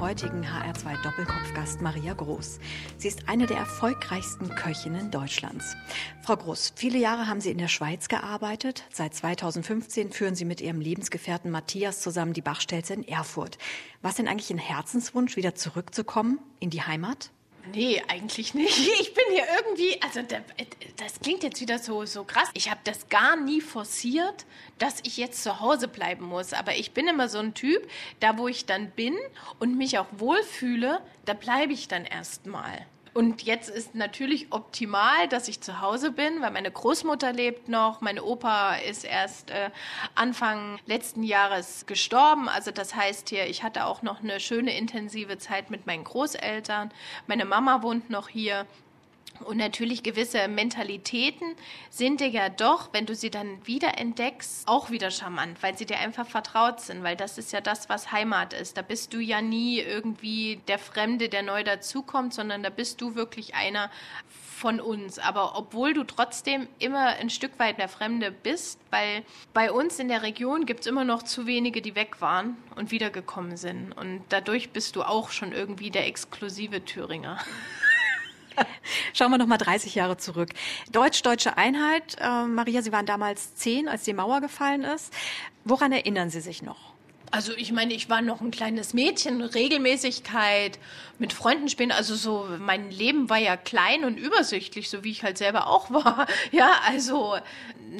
heutigen HR2 Doppelkopfgast Maria Groß. Sie ist eine der erfolgreichsten Köchinnen Deutschlands. Frau Groß, viele Jahre haben Sie in der Schweiz gearbeitet. Seit 2015 führen Sie mit Ihrem Lebensgefährten Matthias zusammen die Bachstelze in Erfurt. Was denn eigentlich ein Herzenswunsch, wieder zurückzukommen in die Heimat? Nee, eigentlich nicht. Ich bin hier irgendwie, also das klingt jetzt wieder so, so krass. Ich habe das gar nie forciert, dass ich jetzt zu Hause bleiben muss. Aber ich bin immer so ein Typ, da wo ich dann bin und mich auch wohlfühle, da bleibe ich dann erstmal. Und jetzt ist natürlich optimal, dass ich zu Hause bin, weil meine Großmutter lebt noch, mein Opa ist erst äh, Anfang letzten Jahres gestorben. Also das heißt hier, ich hatte auch noch eine schöne intensive Zeit mit meinen Großeltern. Meine Mama wohnt noch hier. Und natürlich gewisse Mentalitäten sind dir ja doch, wenn du sie dann wieder entdeckst, auch wieder charmant, weil sie dir einfach vertraut sind, weil das ist ja das, was Heimat ist. Da bist du ja nie irgendwie der Fremde, der neu dazukommt, sondern da bist du wirklich einer von uns. Aber obwohl du trotzdem immer ein Stück weit der Fremde bist, weil bei uns in der Region gibt es immer noch zu wenige, die weg waren und wiedergekommen sind. Und dadurch bist du auch schon irgendwie der exklusive Thüringer. Schauen wir noch mal 30 Jahre zurück. Deutsch-deutsche Einheit. Äh, Maria, Sie waren damals zehn, als die Mauer gefallen ist. Woran erinnern Sie sich noch? Also ich meine, ich war noch ein kleines Mädchen, Regelmäßigkeit, mit Freunden spielen. Also so, mein Leben war ja klein und übersichtlich, so wie ich halt selber auch war. Ja, also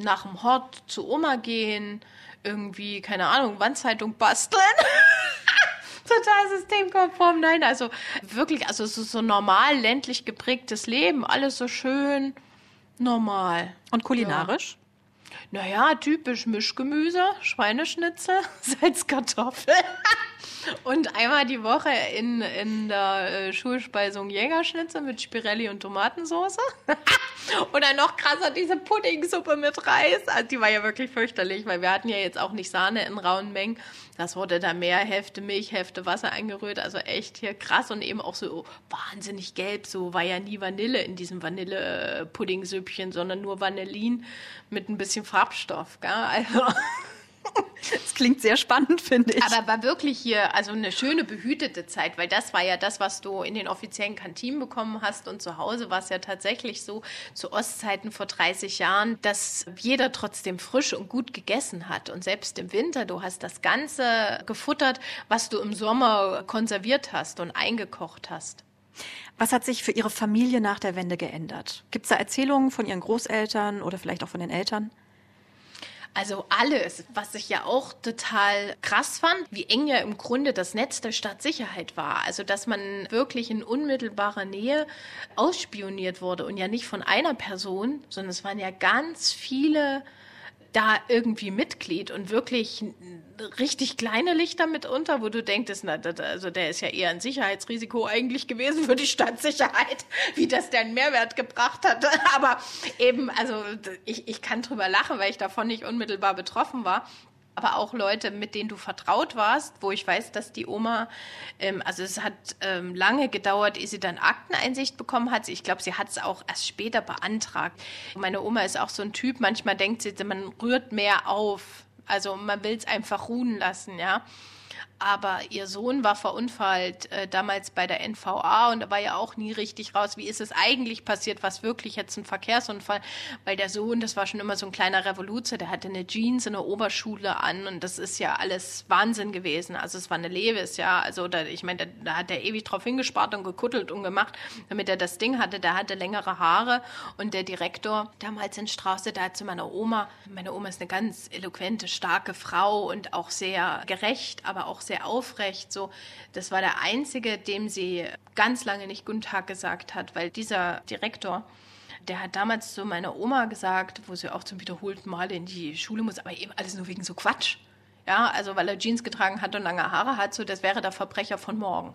nach dem Hort zu Oma gehen, irgendwie, keine Ahnung, Wandzeitung basteln. total systemkonform. Nein, also wirklich, also so, so normal ländlich geprägtes Leben, alles so schön normal. Und kulinarisch? Ja. Naja, typisch Mischgemüse, Schweineschnitzel, Salzkartoffeln. Und einmal die Woche in, in der äh, Schulspeisung Jägerschnitzel mit Spirelli und Tomatensauce. dann noch krasser diese Puddingsuppe mit Reis. Also die war ja wirklich fürchterlich, weil wir hatten ja jetzt auch nicht Sahne in rauen Mengen. Das wurde da mehr Hälfte Milch, Hälfte Wasser eingerührt. Also echt hier krass und eben auch so wahnsinnig gelb. So war ja nie Vanille in diesem Vanille-Puddingsüppchen, sondern nur Vanillin mit ein bisschen Farbstoff. Gell? Also das klingt sehr spannend, finde ich. Aber war wirklich hier also eine schöne behütete Zeit, weil das war ja das, was du in den offiziellen Kantinen bekommen hast und zu Hause war es ja tatsächlich so zu Ostzeiten vor 30 Jahren, dass jeder trotzdem frisch und gut gegessen hat und selbst im Winter, du hast das Ganze gefuttert, was du im Sommer konserviert hast und eingekocht hast. Was hat sich für Ihre Familie nach der Wende geändert? Gibt es da Erzählungen von Ihren Großeltern oder vielleicht auch von den Eltern? Also alles, was ich ja auch total krass fand, wie eng ja im Grunde das Netz der Stadtsicherheit war. Also dass man wirklich in unmittelbarer Nähe ausspioniert wurde und ja nicht von einer Person, sondern es waren ja ganz viele da irgendwie Mitglied und wirklich richtig kleine Lichter mitunter, wo du denkst, na, also der ist ja eher ein Sicherheitsrisiko eigentlich gewesen für die Stadtsicherheit, wie das der Mehrwert gebracht hat. Aber eben, also ich, ich kann drüber lachen, weil ich davon nicht unmittelbar betroffen war aber auch Leute, mit denen du vertraut warst, wo ich weiß, dass die Oma, ähm, also es hat ähm, lange gedauert, ehe sie dann Akteneinsicht bekommen hat. Ich glaube, sie hat es auch erst später beantragt. Meine Oma ist auch so ein Typ, manchmal denkt sie, man rührt mehr auf. Also man will es einfach ruhen lassen, ja. Aber ihr Sohn war verunfallt äh, damals bei der NVA und da war ja auch nie richtig raus, wie ist es eigentlich passiert, was wirklich jetzt ein Verkehrsunfall, weil der Sohn, das war schon immer so ein kleiner Revoluzer, der hatte eine Jeans in der Oberschule an und das ist ja alles Wahnsinn gewesen. Also es war eine Levis, ja, also da, ich meine, da, da hat er ewig drauf hingespart und gekuttelt und gemacht, damit er das Ding hatte. Der hatte längere Haare und der Direktor damals in Straße, da hat zu meiner Oma, meine Oma ist eine ganz eloquente, starke Frau und auch sehr gerecht, aber auch sehr aufrecht. So, das war der einzige, dem sie ganz lange nicht Guten Tag gesagt hat, weil dieser Direktor, der hat damals zu meiner Oma gesagt, wo sie auch zum wiederholten Mal in die Schule muss, aber eben alles nur wegen so Quatsch. Ja, also weil er Jeans getragen hat und lange Haare hat, so das wäre der Verbrecher von morgen.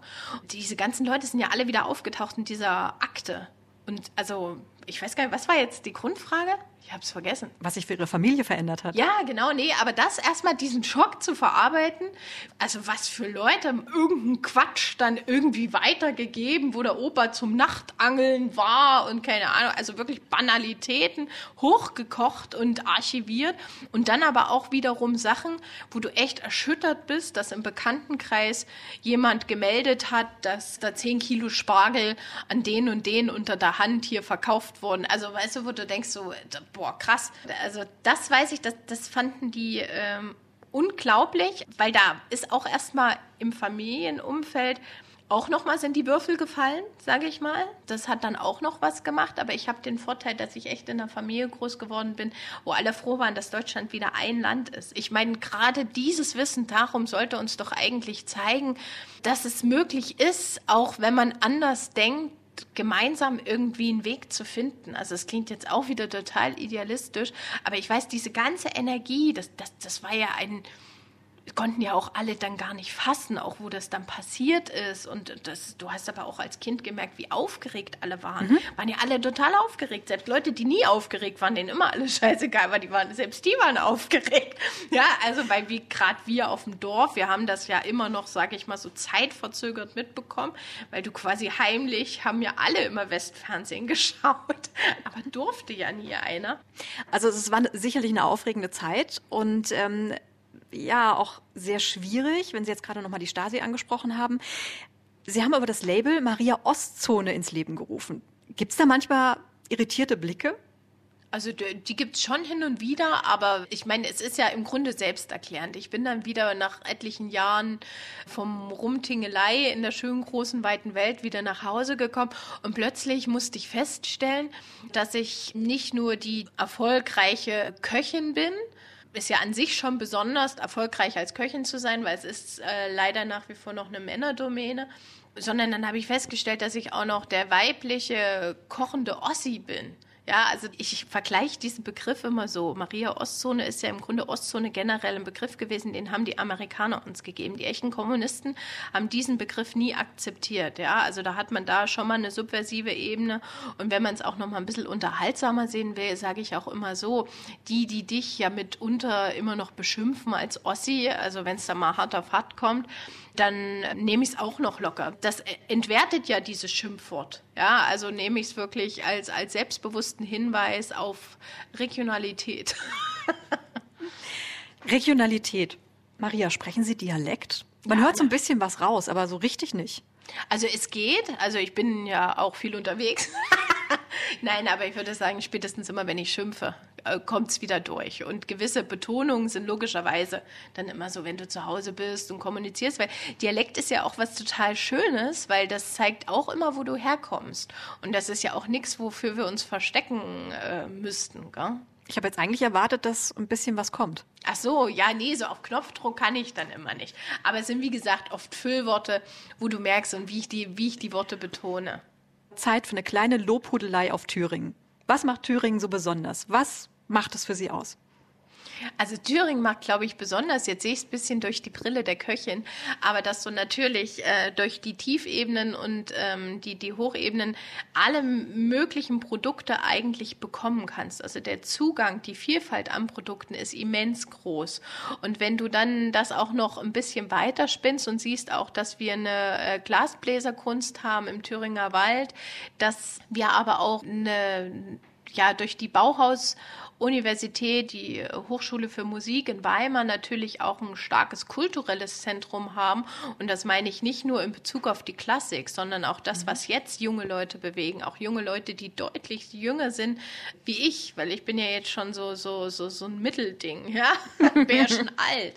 Diese ganzen Leute sind ja alle wieder aufgetaucht in dieser Akte. Und also, ich weiß gar nicht, was war jetzt die Grundfrage? Ich habe es vergessen. Was sich für ihre Familie verändert hat. Ja, genau, nee, aber das erstmal diesen Schock zu verarbeiten, also was für Leute irgendeinen Quatsch dann irgendwie weitergegeben, wo der Opa zum Nachtangeln war und keine Ahnung, also wirklich Banalitäten hochgekocht und archiviert und dann aber auch wiederum Sachen, wo du echt erschüttert bist, dass im Bekanntenkreis jemand gemeldet hat, dass da 10 Kilo Spargel an den und den unter der Hand hier verkauft wurden. Also weißt du, wo du denkst so, boah, krass. Also das weiß ich, das, das fanden die ähm, unglaublich, weil da ist auch erstmal im Familienumfeld auch nochmal sind die Würfel gefallen, sage ich mal. Das hat dann auch noch was gemacht, aber ich habe den Vorteil, dass ich echt in einer Familie groß geworden bin, wo alle froh waren, dass Deutschland wieder ein Land ist. Ich meine, gerade dieses Wissen darum sollte uns doch eigentlich zeigen, dass es möglich ist, auch wenn man anders denkt, gemeinsam irgendwie einen Weg zu finden. Also es klingt jetzt auch wieder total idealistisch, aber ich weiß, diese ganze Energie, das, das, das war ja ein, konnten ja auch alle dann gar nicht fassen, auch wo das dann passiert ist. Und das, du hast aber auch als Kind gemerkt, wie aufgeregt alle waren. Mhm. Waren ja alle total aufgeregt. Selbst Leute, die nie aufgeregt waren, denen immer alles scheißegal war, die waren, selbst die waren aufgeregt. Ja, also weil wie gerade wir auf dem Dorf, wir haben das ja immer noch, sage ich mal, so zeitverzögert mitbekommen, weil du quasi heimlich haben ja alle immer Westfernsehen geschaut, aber durfte ja nie einer. Also es war sicherlich eine aufregende Zeit und ähm, ja auch sehr schwierig, wenn Sie jetzt gerade nochmal die Stasi angesprochen haben. Sie haben aber das Label Maria Ostzone ins Leben gerufen. Gibt es da manchmal irritierte Blicke? Also die, gibt es schon hin und wieder, aber ich meine, es ist ja im Grunde selbsterklärend. Ich bin dann wieder nach etlichen Jahren vom Rumtingelei in der schönen großen weiten Welt wieder nach Hause gekommen und plötzlich musste ich feststellen, dass ich nicht nur die erfolgreiche Köchin bin, ist ja an sich schon besonders erfolgreich als Köchin zu sein, weil es ist äh, leider nach wie vor noch eine Männerdomäne. Sondern dann habe ich festgestellt, dass ich auch noch der weibliche kochende Ossi bin. Ja, also ich vergleiche diesen Begriff immer so. Maria Ostzone ist ja im Grunde Ostzone generell ein Begriff gewesen, den haben die Amerikaner uns gegeben. Die echten Kommunisten haben diesen Begriff nie akzeptiert. Ja, also da hat man da schon mal eine subversive Ebene. Und wenn man es auch noch mal ein bisschen unterhaltsamer sehen will, sage ich auch immer so, die, die dich ja mitunter immer noch beschimpfen als Ossi, also wenn es da mal hart auf hart kommt, dann nehme ich es auch noch locker. Das entwertet ja dieses Schimpfwort. Ja, also nehme ich es wirklich als, als selbstbewussten Hinweis auf Regionalität. Regionalität. Maria, sprechen Sie Dialekt? Man ja, hört so ein bisschen was raus, aber so richtig nicht. Also es geht. Also ich bin ja auch viel unterwegs. Nein, aber ich würde sagen, spätestens immer, wenn ich schimpfe, äh, kommt es wieder durch. Und gewisse Betonungen sind logischerweise dann immer so, wenn du zu Hause bist und kommunizierst, weil Dialekt ist ja auch was total Schönes, weil das zeigt auch immer, wo du herkommst. Und das ist ja auch nichts, wofür wir uns verstecken äh, müssten. Gell? Ich habe jetzt eigentlich erwartet, dass ein bisschen was kommt. Ach so, ja, nee, so auf Knopfdruck kann ich dann immer nicht. Aber es sind, wie gesagt, oft Füllworte, wo du merkst und wie ich die, wie ich die Worte betone. Zeit für eine kleine Lobhudelei auf Thüringen. Was macht Thüringen so besonders? Was macht es für Sie aus? Also Thüringen macht, glaube ich, besonders, jetzt sehe ich es ein bisschen durch die Brille der Köchin, aber dass du natürlich äh, durch die Tiefebenen und ähm, die, die Hochebenen alle möglichen Produkte eigentlich bekommen kannst. Also der Zugang, die Vielfalt an Produkten ist immens groß. Und wenn du dann das auch noch ein bisschen weiter spinnst und siehst auch, dass wir eine äh, Glasbläserkunst haben im Thüringer Wald, dass wir aber auch eine ja, durch die Bauhaus Universität, die Hochschule für Musik in Weimar natürlich auch ein starkes kulturelles Zentrum haben. Und das meine ich nicht nur in Bezug auf die Klassik, sondern auch das, was jetzt junge Leute bewegen, auch junge Leute, die deutlich jünger sind wie ich, weil ich bin ja jetzt schon so, so, so, so ein Mittelding, ja, wäre schon alt.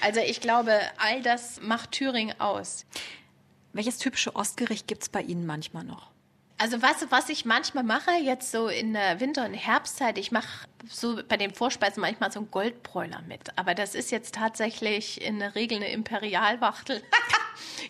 Also ich glaube, all das macht Thüringen aus. Welches typische Ostgericht gibt es bei Ihnen manchmal noch? Also was, was ich manchmal mache, jetzt so in der Winter- und Herbstzeit, ich mache so bei den Vorspeisen manchmal so einen Goldbräuler mit. Aber das ist jetzt tatsächlich in der Regel eine Imperialwachtel.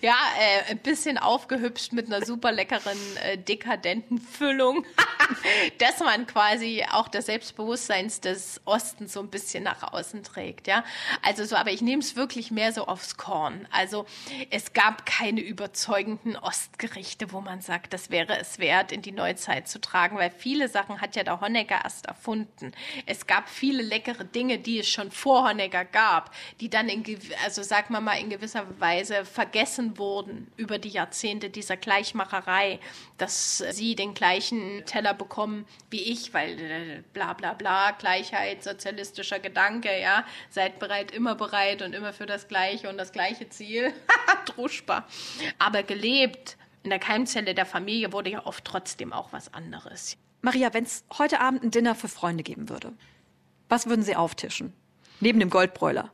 ja, äh, ein bisschen aufgehübscht mit einer super leckeren, äh, dekadenten Füllung, dass man quasi auch das Selbstbewusstsein des Ostens so ein bisschen nach außen trägt, ja. Also so, aber ich nehme es wirklich mehr so aufs Korn. Also es gab keine überzeugenden Ostgerichte, wo man sagt, das wäre es wert, in die Neuzeit zu tragen, weil viele Sachen hat ja der Honecker erst erfunden. Es gab viele leckere Dinge, die es schon vor Honecker gab, die dann in, also sag mal mal in gewisser Weise vergessen wurden über die Jahrzehnte dieser Gleichmacherei, dass sie den gleichen Teller bekommen wie ich, weil äh, bla bla bla, Gleichheit, sozialistischer Gedanke, ja, seid bereit, immer bereit und immer für das Gleiche und das gleiche Ziel. Druschbar. Aber gelebt in der Keimzelle der Familie wurde ja oft trotzdem auch was anderes. Maria, wenn es heute Abend ein Dinner für Freunde geben würde, was würden Sie auftischen? Neben dem Goldbräuler.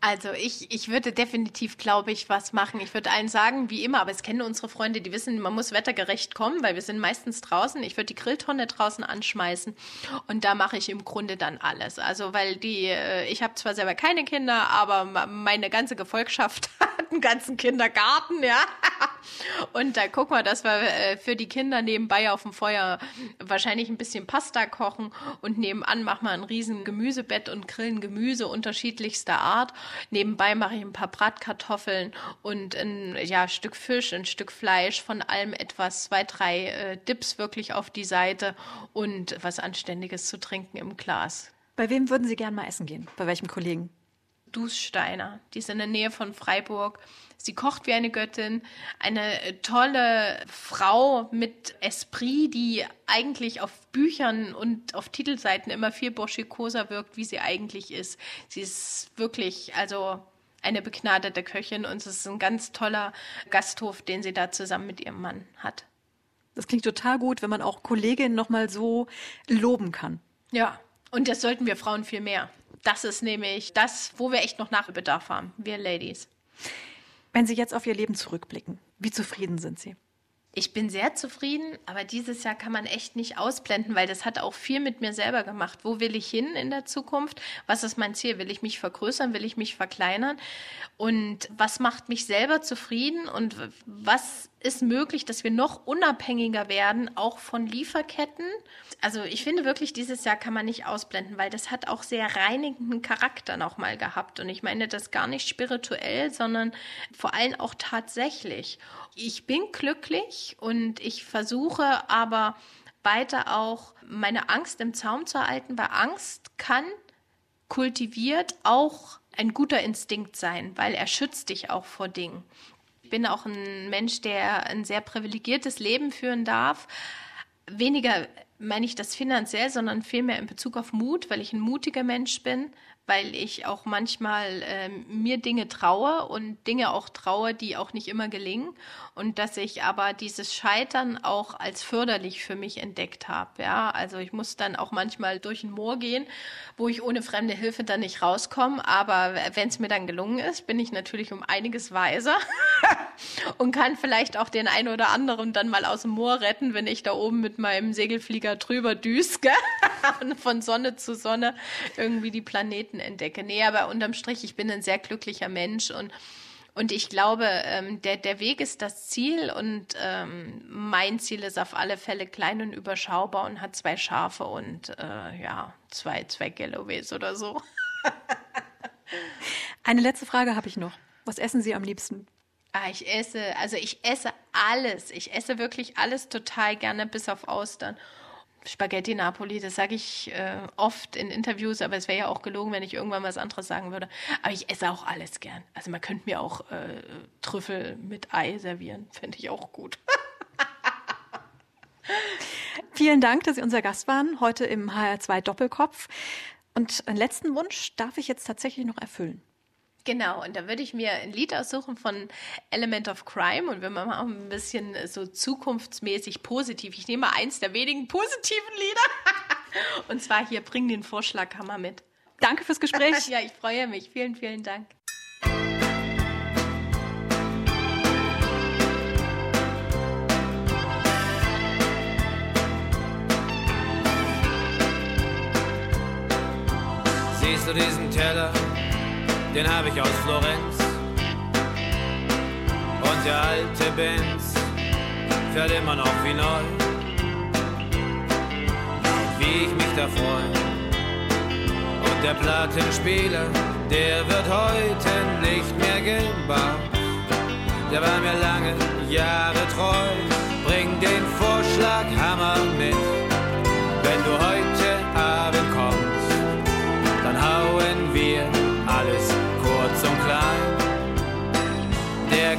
Also ich, ich würde definitiv, glaube ich, was machen. Ich würde allen sagen, wie immer, aber es kennen unsere Freunde, die wissen, man muss wettergerecht kommen, weil wir sind meistens draußen. Ich würde die Grilltonne draußen anschmeißen und da mache ich im Grunde dann alles. Also weil die, äh, ich habe zwar selber keine Kinder, aber meine ganze Gefolgschaft hat einen ganzen Kindergarten, ja. Und da gucken wir, dass wir äh, für die Kinder nebenbei auf dem Feuer wahrscheinlich ein bisschen Pasta kochen und nebenan machen wir ein riesen Gemüsebett und grillen Gemüse unterschiedlichster Art. Nebenbei mache ich ein paar Bratkartoffeln und ein ja, Stück Fisch, ein Stück Fleisch, von allem etwas, zwei, drei äh, Dips wirklich auf die Seite und was Anständiges zu trinken im Glas. Bei wem würden Sie gerne mal essen gehen? Bei welchem Kollegen? Dussteiner. Die ist in der Nähe von Freiburg. Sie kocht wie eine Göttin. Eine äh, tolle Frau mit Esprit, die eigentlich auf Büchern und auf Titelseiten immer viel burschikoser wirkt, wie sie eigentlich ist. Sie ist wirklich, also eine begnadete Köchin und es ist ein ganz toller Gasthof, den sie da zusammen mit ihrem Mann hat. Das klingt total gut, wenn man auch Kolleginnen nochmal so loben kann. Ja, und das sollten wir Frauen viel mehr. Das ist nämlich das, wo wir echt noch Nachbedarf haben, wir Ladies. Wenn Sie jetzt auf Ihr Leben zurückblicken, wie zufrieden sind Sie? Ich bin sehr zufrieden, aber dieses Jahr kann man echt nicht ausblenden, weil das hat auch viel mit mir selber gemacht. Wo will ich hin in der Zukunft? Was ist mein Ziel? Will ich mich vergrößern? Will ich mich verkleinern? Und was macht mich selber zufrieden? Und was ist möglich, dass wir noch unabhängiger werden, auch von Lieferketten? Also ich finde wirklich, dieses Jahr kann man nicht ausblenden, weil das hat auch sehr reinigenden Charakter nochmal gehabt. Und ich meine das gar nicht spirituell, sondern vor allem auch tatsächlich ich bin glücklich und ich versuche aber weiter auch meine Angst im Zaum zu halten, weil Angst kann kultiviert auch ein guter Instinkt sein, weil er schützt dich auch vor Dingen. Ich bin auch ein Mensch, der ein sehr privilegiertes Leben führen darf. Weniger meine ich das finanziell, sondern vielmehr in Bezug auf Mut, weil ich ein mutiger Mensch bin, weil ich auch manchmal äh, mir Dinge traue und Dinge auch traue, die auch nicht immer gelingen. Und dass ich aber dieses Scheitern auch als förderlich für mich entdeckt habe. Ja, also ich muss dann auch manchmal durch ein Moor gehen, wo ich ohne fremde Hilfe dann nicht rauskomme, aber wenn es mir dann gelungen ist, bin ich natürlich um einiges weiser und kann vielleicht auch den einen oder anderen dann mal aus dem Moor retten, wenn ich da oben mit meinem Segelflieger drüber düske und von Sonne zu Sonne irgendwie die Planeten Seiten entdecke. Nee, aber unterm Strich, ich bin ein sehr glücklicher Mensch und und ich glaube, ähm, der, der Weg ist das Ziel und ähm, mein Ziel ist auf alle Fälle klein und überschaubar und hat zwei Schafe und äh, ja, zwei, zwei Galloways oder so. Eine letzte Frage habe ich noch. Was essen Sie am liebsten? Ah, ich esse, also ich esse alles. Ich esse wirklich alles total gerne, bis auf Austern. Spaghetti Napoli, das sage ich äh, oft in Interviews, aber es wäre ja auch gelogen, wenn ich irgendwann was anderes sagen würde. Aber ich esse auch alles gern. Also man könnte mir auch äh, Trüffel mit Ei servieren, fände ich auch gut. Vielen Dank, dass Sie unser Gast waren, heute im HR2 Doppelkopf. Und einen letzten Wunsch darf ich jetzt tatsächlich noch erfüllen. Genau, und da würde ich mir ein Lied aussuchen von Element of Crime und wir machen auch ein bisschen so zukunftsmäßig positiv. Ich nehme eins der wenigen positiven Lieder. und zwar hier, bring den Vorschlaghammer mit. Danke fürs Gespräch. ja, ich freue mich. Vielen, vielen Dank. Siehst du diesen Teller? Den habe ich aus Florenz. Und der alte Benz fährt immer noch wie neu. Wie ich mich da freue. Und der Plattenspieler, der wird heute nicht mehr gebaut. Der war mir lange Jahre treu. Bring den Vorschlaghammer mit, wenn du heute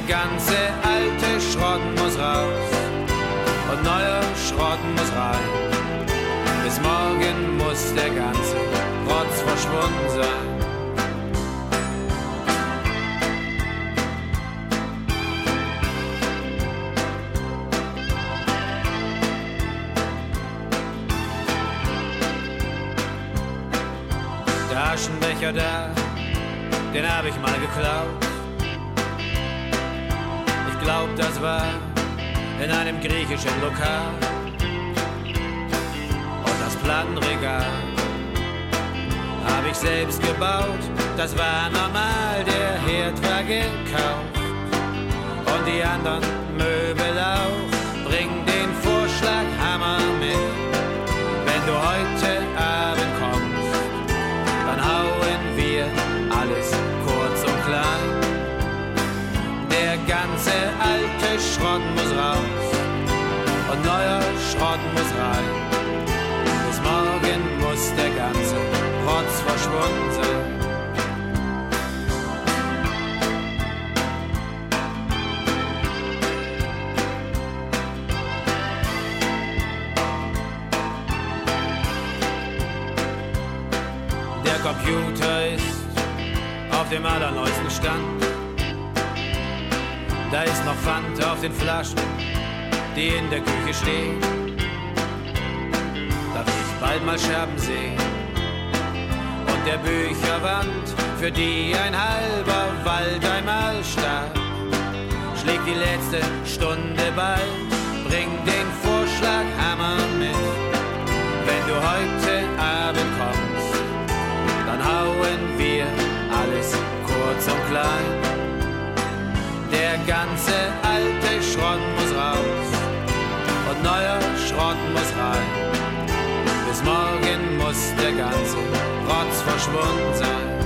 ganze alte Schrott muss raus und neuer Schrott muss rein. Bis morgen muss der ganze Rotz verschwunden sein. Aschenbecher da den hab ich mal geklaut. Glaub, das war in einem griechischen Lokal. Und das Plattenregal hab ich selbst gebaut. Das war normal, der Herd war gekauft. Und die anderen Möbel auch. Bring den Vorschlaghammer mit. Wenn du heute Schrott muss raus und neuer Schrott muss rein. Bis morgen muss der ganze Rotz verschwunden sein. Der Computer ist auf dem allerneuesten Stand. Da ist noch Pfand auf den Flaschen, die in der Küche stehen. Da will ich bald mal Scherben sehen. Und der Bücherwand, für die ein halber Wald einmal starb, schlägt die letzte Stunde bald. Bring den Vorschlaghammer Rotz verschwunden